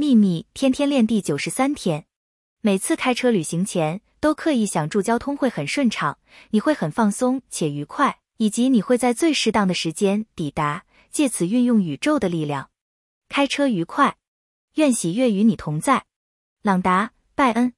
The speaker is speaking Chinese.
秘密天天练第九十三天。每次开车旅行前都刻意想住交通会很顺畅你会很放松且愉快以及你会在最适当的时间抵达借此运用宇宙的力量。开车愉快愿喜悦与你同在。朗达拜恩。